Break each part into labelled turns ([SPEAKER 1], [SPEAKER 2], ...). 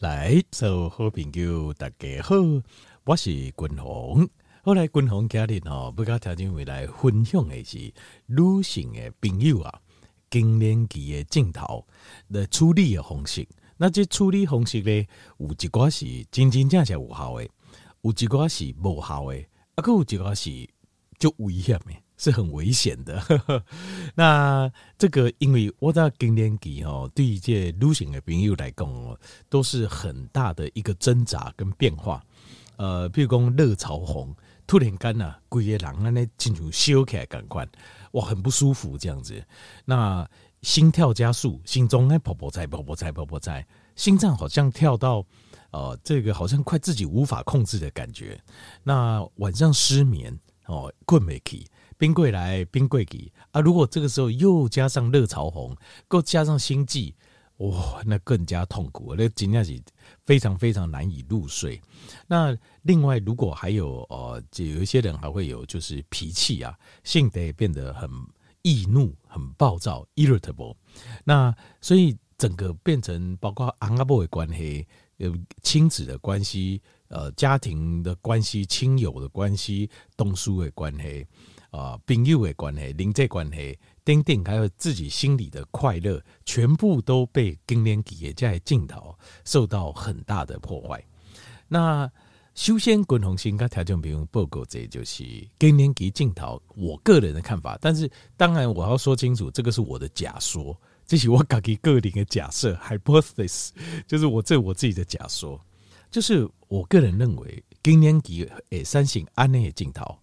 [SPEAKER 1] 来，所有好朋友大家好，我是君鸿。后来君鸿家里哦，不甲条件回来分享的是女性的朋友啊，更年期的镜头的处理的方式。那这处理方式呢，有一寡是真真正正有效的，有一寡是无效的，啊，有一寡是足危险的。是很危险的。那这个，因为我在更年期哦，对于这女性的朋友来讲哦，都是很大的一个挣扎跟变化。呃，比如讲热潮红，突然间呐，规个人安尼进入休克感官，哇，很不舒服这样子。那心跳加速，心中哎跑跑在跑跑在跑跑在，心脏好像跳到呃，这个好像快自己无法控制的感觉。那晚上失眠哦，困没起。冰柜来，冰柜给啊！如果这个时候又加上热潮红，够加上心悸，哇，那更加痛苦，那真的是非常非常难以入睡。那另外，如果还有呃，就有一些人还会有就是脾气啊，性得变得很易怒、很暴躁 （irritable）。那所以整个变成包括阿婆的关系、有亲子的关系、呃，家庭的关系、亲友的关系、东叔的关系。啊，朋友的关系、邻居关系，等等，还有自己心里的快乐，全部都被更年期在镜头受到很大的破坏。那修仙滚红心跟条件朋友报告，这就是更年期镜头。我个人的看法，但是当然我要说清楚，这个是我的假说，这是我自己个人的假设 （hypothesis），就是我这我自己的假说，就是我个人认为更年期诶，三型安内镜头。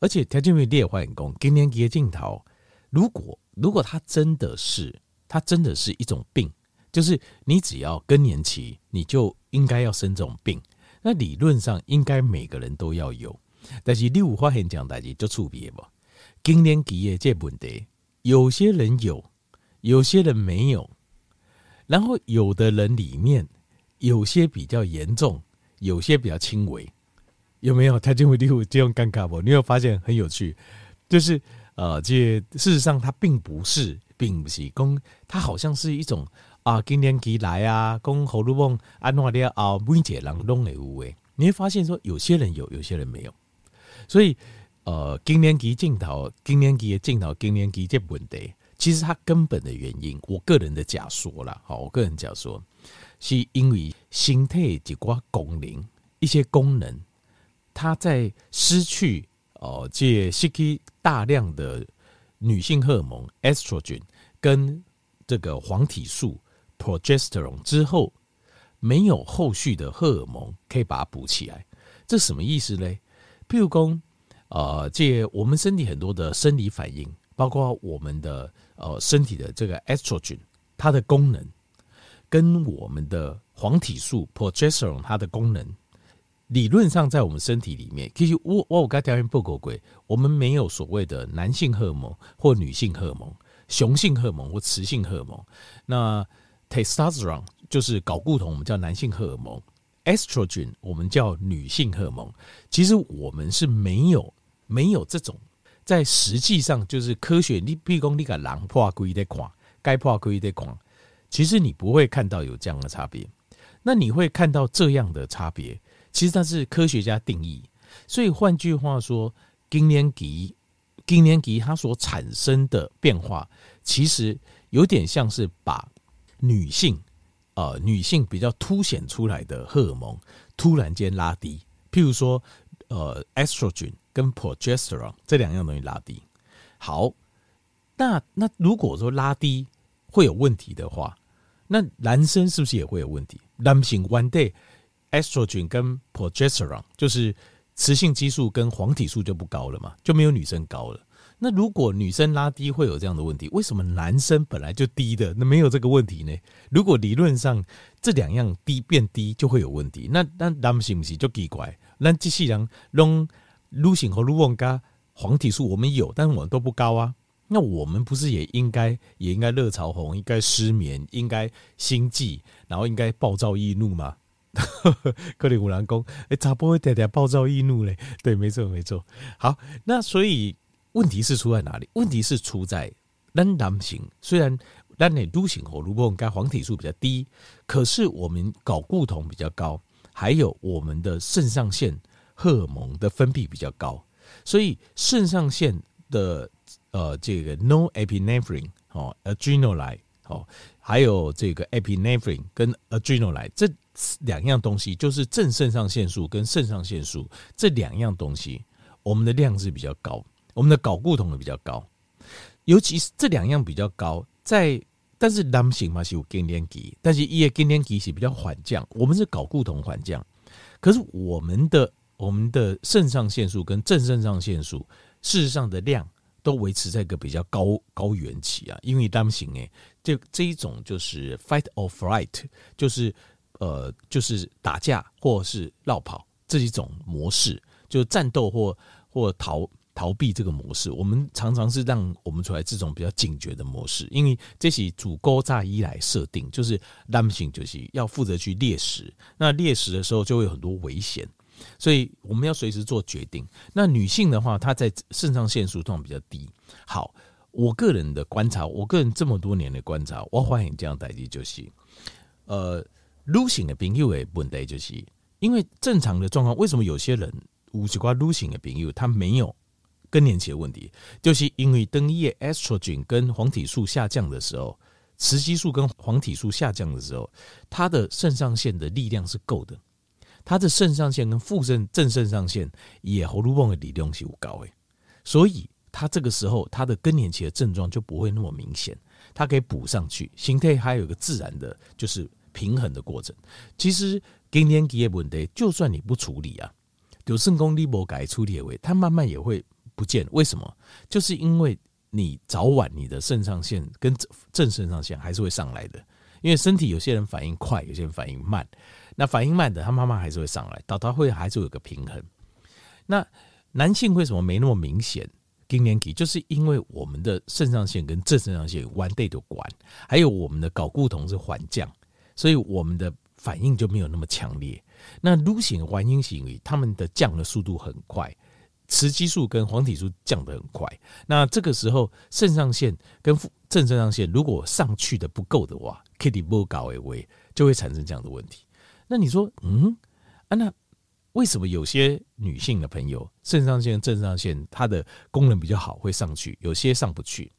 [SPEAKER 1] 而且条件为劣化员工，更年期的镜头，如果如果它真的是，它真的是一种病，就是你只要更年期，你就应该要生这种病。那理论上应该每个人都要有，但是你有发现讲代志就触别不？更年期的这问题，有些人有，有些人没有，然后有的人里面有些比较严重，有些比较轻微。有没有他就会这种尴尬不？你有发现很有趣，就是呃，这事实上它并不是，并不是讲它好像是一种啊，更年期来啊，讲荷尔蒙安怎的啊，每一个人都会有诶。你会发现说，有些人有，有些人没有。所以呃，更年期镜头，更年期的镜头，更年期这问题，其实它根本的原因，我个人的假说啦，好，我个人假说，是因为身体一寡功能，一些功能。他在失去哦，这失去大量的女性荷尔蒙 estrogen 跟这个黄体素 progesterone 之后，没有后续的荷尔蒙可以把它补起来，这什么意思呢？譬如说，呃，借我们身体很多的生理反应，包括我们的呃身体的这个 estrogen 它的功能，跟我们的黄体素 progesterone 它的功能。理论上，在我们身体里面，其实我我我刚条件不够贵，我们没有所谓的男性荷尔蒙或女性荷尔蒙，雄性荷尔蒙或雌性荷尔蒙。那 testosterone 就是睾固酮，我们叫男性荷尔蒙；estrogen 我们叫女性荷尔蒙。其实我们是没有没有这种，在实际上就是科学，你比如说你个狼破龟的狂，该破龟的狂，其实你不会看到有这样的差别。那你会看到这样的差别。其实它是科学家定义，所以换句话说，更年期，更年期它所产生的变化，其实有点像是把女性，呃，女性比较凸显出来的荷尔蒙突然间拉低，譬如说，呃，estrogen 跟 progesterone 这两样东西拉低。好，那那如果说拉低会有问题的话，那男生是不是也会有问题？男性 one day。Estrogen 跟 progesterone 就是雌性激素跟黄体素就不高了嘛，就没有女生高了。那如果女生拉低会有这样的问题，为什么男生本来就低的那没有这个问题呢？如果理论上这两样低变低就会有问题，那那男性不是就奇怪？那机器人用女性和卢旺加黄体素我们有，但是我们都不高啊。那我们不是也应该也应该热潮红，应该失眠，应该心悸，然后应该暴躁易怒吗？克里姆兰宫，哎，咋不会点点暴躁易怒嘞？对，没错，没错。好，那所以问题是出在哪里？问题是出在男男性，虽然但你女性荷尔蒙跟黄体素比较低，可是我们睾固酮比较高，还有我们的肾上腺荷尔蒙的分泌比较高，所以肾上腺的呃这个 norepinephrine 哦，adrenaline 哦，还有这个 epinephrine 跟 adrenaline 这两样东西，就是正肾上腺素跟肾上腺素这两样东西，我们的量是比较高，我们的睾固酮的比较高，尤其是这两样比较高，在但是男性嘛是有更年期，但是伊的更年期是比较缓降，我们是睾固酮缓降，可是我们的我们的肾上腺素跟正肾上腺素事实上的量都维持在一个比较高高原期啊，因为男性诶，这这一种就是 fight or flight，就是呃就是打架或是绕跑这一种模式，就战斗或或逃。逃避这个模式，我们常常是让我们出来这种比较警觉的模式，因为这是主钩炸一来设定，就是男性就是要负责去猎食，那猎食的时候就会有很多危险，所以我们要随时做决定。那女性的话，她在肾上腺素通常比较低。好，我个人的观察，我个人这么多年的观察，我发现这样代替就是，呃，女性的朋友的问题就是，因为正常的状况，为什么有些人有几挂女性的朋友他没有？更年期的问题，就是因为当叶 estrogen 跟黄体素下降的时候，雌激素跟黄体素下降的时候，他的肾上腺的力量是够的，他的肾上腺跟副肾正肾上腺也喉咙泵的力量是不高诶，所以他这个时候他的更年期的症状就不会那么明显，他可以补上去，形态还有一个自然的，就是平衡的过程。其实更年期的问题，就算你不处理啊，有肾功力不改处理的话，它慢慢也会。不见为什么？就是因为你早晚你的肾上腺跟正肾上腺还是会上来的，因为身体有些人反应快，有些人反应慢。那反应慢的，他慢慢还是会上来，到他会还是有个平衡。那男性为什么没那么明显？更年期就是因为我们的肾上腺跟正肾上腺完对的管，还有我们的睾固酮是缓降，所以我们的反应就没有那么强烈。那女性原因是因为他们的降的速度很快。雌激素跟黄体素降得很快，那这个时候肾上腺跟正肾上腺如果上去的不够的话，Kitty 不搞为为就会产生这样的问题。那你说，嗯啊，那为什么有些女性的朋友肾上腺、正肾上腺它的功能比较好，会上去，有些上不去？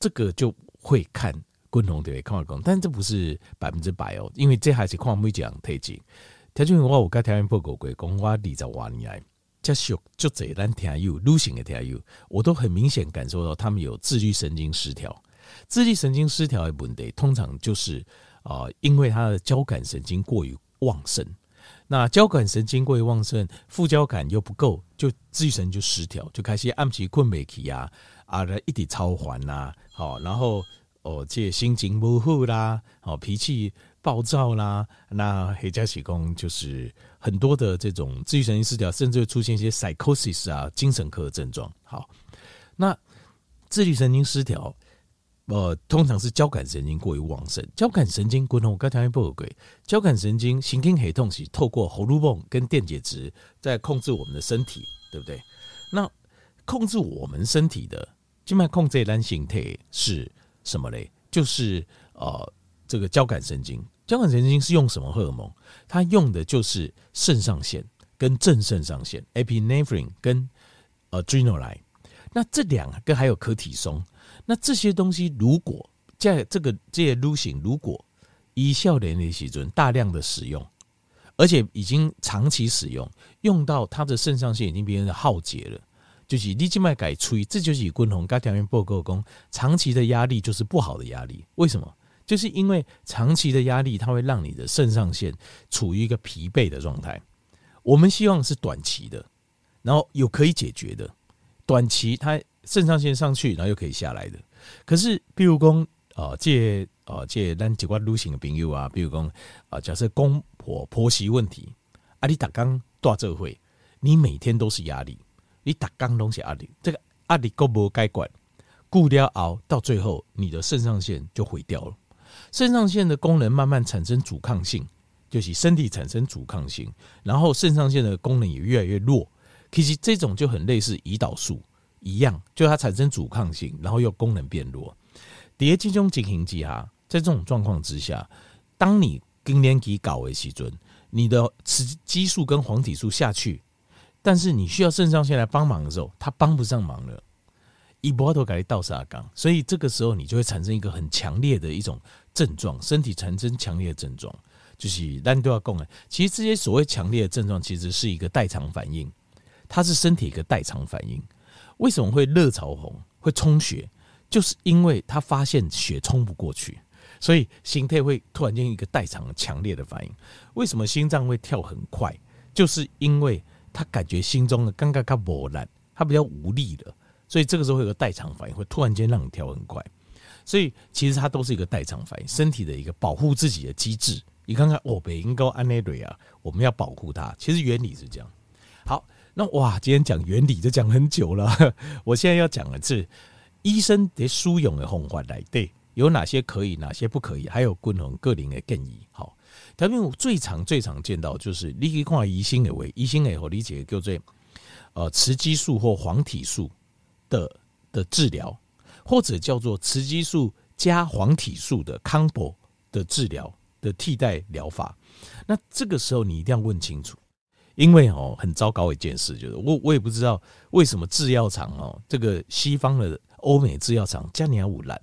[SPEAKER 1] 这个就会看共同的抗二但这不是百分之百哦，因为这还是看每讲推进。条件我我跟条件报告过，讲我二十多年来。加熟就这咱听友，女性的听友，我都很明显感受到他们有自律神经失调。自律神经失调的问题，通常就是啊、因为他的交感神经过于旺盛。那交感神经过于旺盛，副交感又不够，就自律神经就失调，就开始暗起困不起啊，啊，一直超环呐，好，然后哦，这心情不好啦，好脾气。暴躁啦，那黑加喜功就是很多的这种自律神经失调，甚至会出现一些 psychosis 啊，精神科的症状。好，那自律神经失调，呃，通常是交感神经过于旺盛。交感神经过动，我刚才不有鬼。交感神经神经系统是透过喉咙泵跟电解质在控制我们的身体，对不对？那控制我们身体的静脉控制单形态是什么嘞？就是呃。这个交感神经，交感神经是用什么荷尔蒙？它用的就是肾上腺跟正肾上腺，epinephrine 跟 adrenaline。那这两个还有可体松。那这些东西如果在这个这些女性如果一笑脸的时准大量的使用，而且已经长期使用，用到他的肾上腺已经变成耗竭了，就是你静脉改吹，这就是以共同跟条件报告讲，长期的压力就是不好的压力。为什么？就是因为长期的压力，它会让你的肾上腺处于一个疲惫的状态。我们希望是短期的，然后有可以解决的。短期它肾上腺上去，然后又可以下来的。可是，比如说啊，借啊借咱几挂女性的朋友啊，比如说啊，假设公婆婆媳问题，啊，你打刚大这会，你每天都是压力，你打刚东西压力，这个压力够不该管，顾掉熬，到最后你的肾上腺就毁掉了。肾上腺的功能慢慢产生阻抗性，就是身体产生阻抗性，然后肾上腺的功能也越来越弱。其实这种就很类似胰岛素一样，就它产生阻抗性，然后又功能变弱。在这种情形之下，在这种状况之下，当你更年期搞为时阵，你的雌激素跟黄体素下去，但是你需要肾上腺来帮忙的时候，它帮不上忙了，一波都改倒沙缸，所以这个时候你就会产生一个很强烈的一种症状，身体产生强烈的症状，就是大家都要讲，其实这些所谓强烈的症状，其实是一个代偿反应，它是身体一个代偿反应。为什么会热潮红，会充血？就是因为他发现血冲不过去，所以心跳会突然间一个代偿强烈的反应。为什么心脏会跳很快？就是因为他感觉心中的刚刚刚磨烂，他比较无力了，所以这个时候会有个代偿反应，会突然间让你跳很快。所以其实它都是一个代偿反应，身体的一个保护自己的机制。你看看，哦，北英高安内瑞啊，我们要保护它。其实原理是这样。好，那哇，今天讲原理就讲很久了。我现在要讲的是。医生得输用的方法来对，有哪些可以，哪些不可以，还有均衡个人的建议。好，特别我最常最常见到就是你可以看医生的为医生的和理解叫做呃雌激素或黄体素的的治疗，或者叫做雌激素加黄体素的 combo 的治疗的替代疗法。那这个时候你一定要问清楚，因为哦很糟糕一件事就是我我也不知道为什么制药厂哦这个西方的。欧美制药厂加尼亚五兰，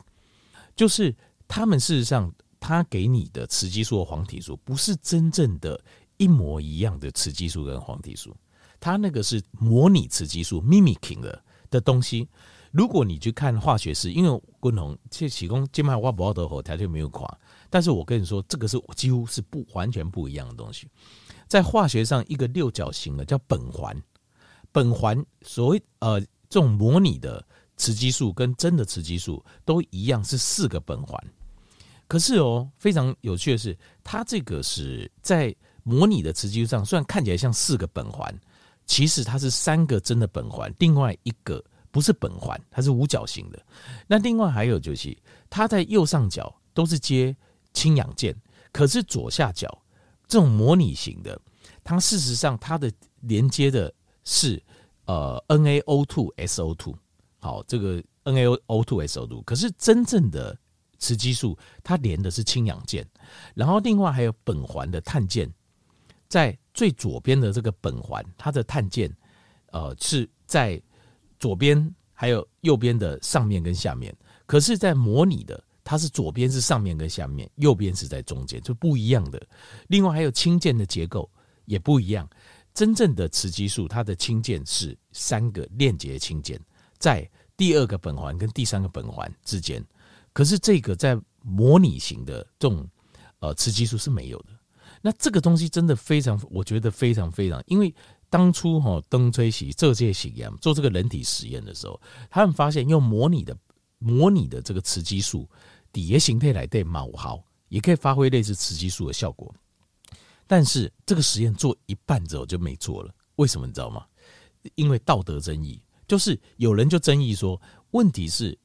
[SPEAKER 1] 就是他们事实上，他给你的雌激素和黄体素不是真正的一模一样的雌激素跟黄体素，他那个是模拟雌激素 （mimicking） 的的东西。如果你去看化学式，因为共同这提供金麦挖不到的后，它就没有垮。但是我跟你说，这个是几乎是不完全不一样的东西。在化学上，一个六角形的叫苯环，苯环所谓呃这种模拟的。雌激素跟真的雌激素都一样是四个苯环，可是哦，非常有趣的是，它这个是在模拟的雌激素上，虽然看起来像四个苯环，其实它是三个真的苯环，另外一个不是苯环，它是五角形的。那另外还有就是，它在右上角都是接氢氧键，可是左下角这种模拟型的，它事实上它的连接的是呃 NaO2SO2。好，这个 NaO2SO2，可是真正的雌激素它连的是氢氧键，然后另外还有苯环的碳键，在最左边的这个苯环，它的碳键呃是在左边，还有右边的上面跟下面，可是，在模拟的它是左边是上面跟下面，右边是在中间，就不一样的。另外还有氢键的结构也不一样，真正的雌激素它的氢键是三个链接氢键。在第二个苯环跟第三个苯环之间，可是这个在模拟型的这种呃雌激素是没有的。那这个东西真的非常，我觉得非常非常，因为当初哈登崔喜这届实验做这个人体实验的时候，他们发现用模拟的模拟的这个雌激素底下形态来对毛毫也可以发挥类似雌激素的效果。但是这个实验做一半之后就没做了，为什么你知道吗？因为道德争议。就是有人就争议说，问题是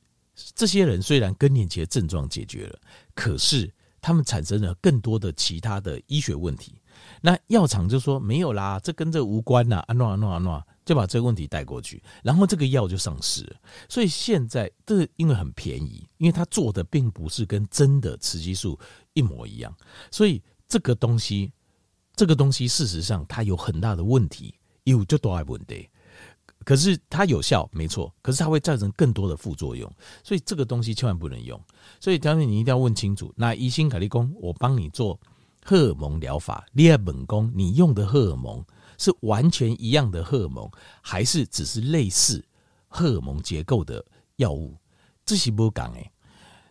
[SPEAKER 1] 这些人虽然更年期的症状解决了，可是他们产生了更多的其他的医学问题。那药厂就说没有啦，这跟这无关呐，啊诺啊诺啊诺，就把这个问题带过去，然后这个药就上市了。所以现在这因为很便宜，因为它做的并不是跟真的雌激素一模一样，所以这个东西，这个东西事实上它有很大的问题，有就多爱问题。可是它有效，没错。可是它会造成更多的副作用，所以这个东西千万不能用。所以当然你一定要问清楚。那医生凯利公，我帮你做荷尔蒙疗法，你要本宫，你用的荷尔蒙是完全一样的荷尔蒙，还是只是类似荷尔蒙结构的药物？这是不讲诶。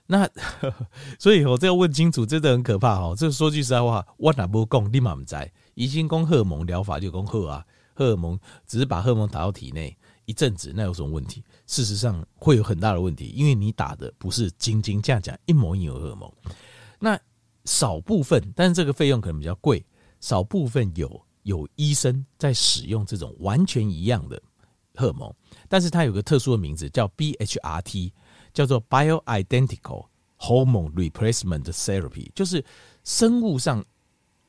[SPEAKER 1] 那 所以我这要问清楚，真的很可怕哦。这说句实在话，我哪不讲，你嘛不知。医生讲荷尔蒙疗法就讲好啊。荷尔蒙只是把荷尔蒙打到体内一阵子，那有什么问题？事实上会有很大的问题，因为你打的不是斤斤价价一模一样的荷尔蒙。那少部分，但是这个费用可能比较贵。少部分有有医生在使用这种完全一样的荷尔蒙，但是它有个特殊的名字叫 BHRT，叫做 Bioidentical Hormone Replacement Therapy，就是生物上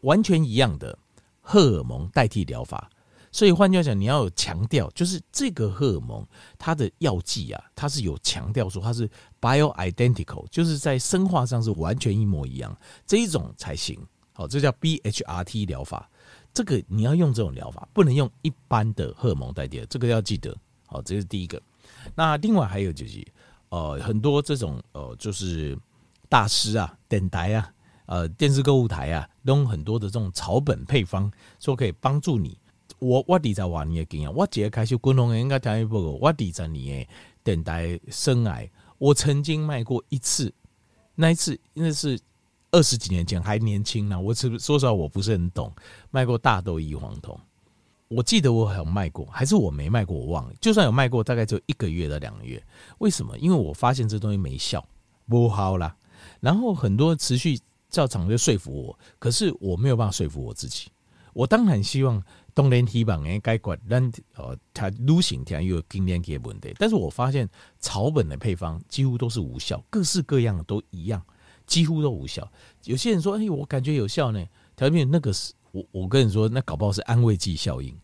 [SPEAKER 1] 完全一样的荷尔蒙代替疗法。所以换句话讲，你要有强调，就是这个荷尔蒙它的药剂啊，它是有强调说它是 bioidentical，就是在生化上是完全一模一样，这一种才行。好，这叫 BHRT 疗法。这个你要用这种疗法，不能用一般的荷尔蒙代替，这个要记得。好，这是第一个。那另外还有就是，呃，很多这种呃，就是大师啊、电台啊、呃，电视购物台啊，用很多的这种草本配方，说可以帮助你。我我底在话你的经验，我直接开始滚龙应该听一报告。我底在你的电台生涯，我曾经卖过一次，那一次因为是。二十几年前还年轻呢，我是说实话我不是很懂。卖过大豆异黄酮，我记得我好像卖过，还是我没卖过，我忘了。就算有卖过，大概就一个月到两个月。为什么？因为我发现这东西没效，不好啦。然后很多持续照常就说服我，可是我没有办法说服我自己。我当然希望东联提榜诶该管让呃它流行天又经验给问题，但是我发现草本的配方几乎都是无效，各式各样的都一样。几乎都无效。有些人说：“哎，我感觉有效呢。”条件那个是我，我跟你说，那搞不好是安慰剂效应，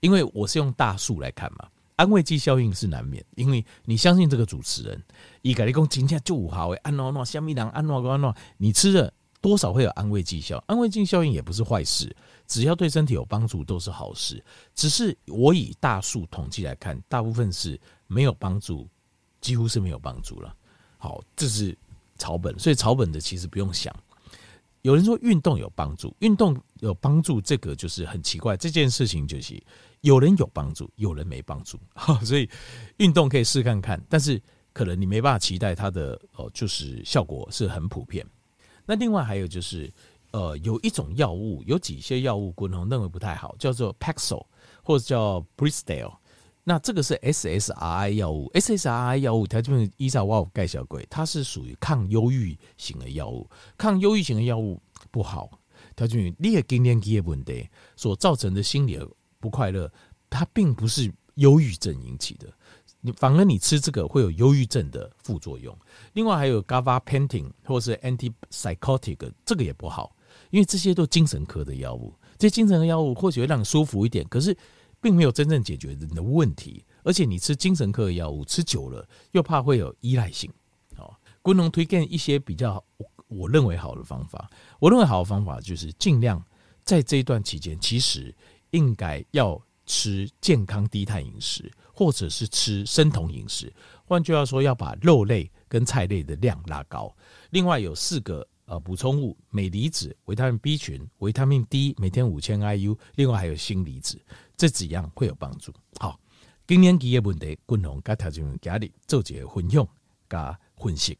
[SPEAKER 1] 因为我是用大数来看嘛。安慰剂效应是难免，因为你相信这个主持人，伊跟你讲今天就五毫诶，安诺诺香蜜糖安诺个安诺，你吃了多少会有安慰剂效？安慰剂效应也不是坏事，只要对身体有帮助都是好事。只是我以大数统计来看，大部分是没有帮助，几乎是没有帮助了。好，这是。草本，所以草本的其实不用想。有人说运动有帮助，运动有帮助，这个就是很奇怪。这件事情就是有人有帮助，有人没帮助。所以运动可以试看看，但是可能你没办法期待它的哦，就是效果是很普遍。那另外还有就是，呃，有一种药物，有几些药物，滚红认为不太好，叫做 Paxil 或者叫 Bristol。那这个是 SSRI 药物，SSRI 药物它就是依照我盖小鬼，它是属于抗忧郁型的药物。抗忧郁型的药物不好，它就你的更年期的问题所造成的心理不快乐，它并不是忧郁症引起的。你反而你吃这个会有忧郁症的副作用。另外还有 Gabapentin 或是 Antipsychotic，这个也不好，因为这些都精神科的药物。这些精神科药物或许会让你舒服一点，可是。并没有真正解决人的问题，而且你吃精神科的药物吃久了，又怕会有依赖性。好，不能推荐一些比较我认为好的方法。我认为好的方法就是尽量在这一段期间，其实应该要吃健康低碳饮食，或者是吃生酮饮食。换句话说，要把肉类跟菜类的量拉高。另外有四个呃补充物：镁离子、维他命 B 群、维他命 D，每天五千 IU。另外还有锌离子。这几样会有帮助。好，更年期的问题，君红跟条件家里做些分享加分析。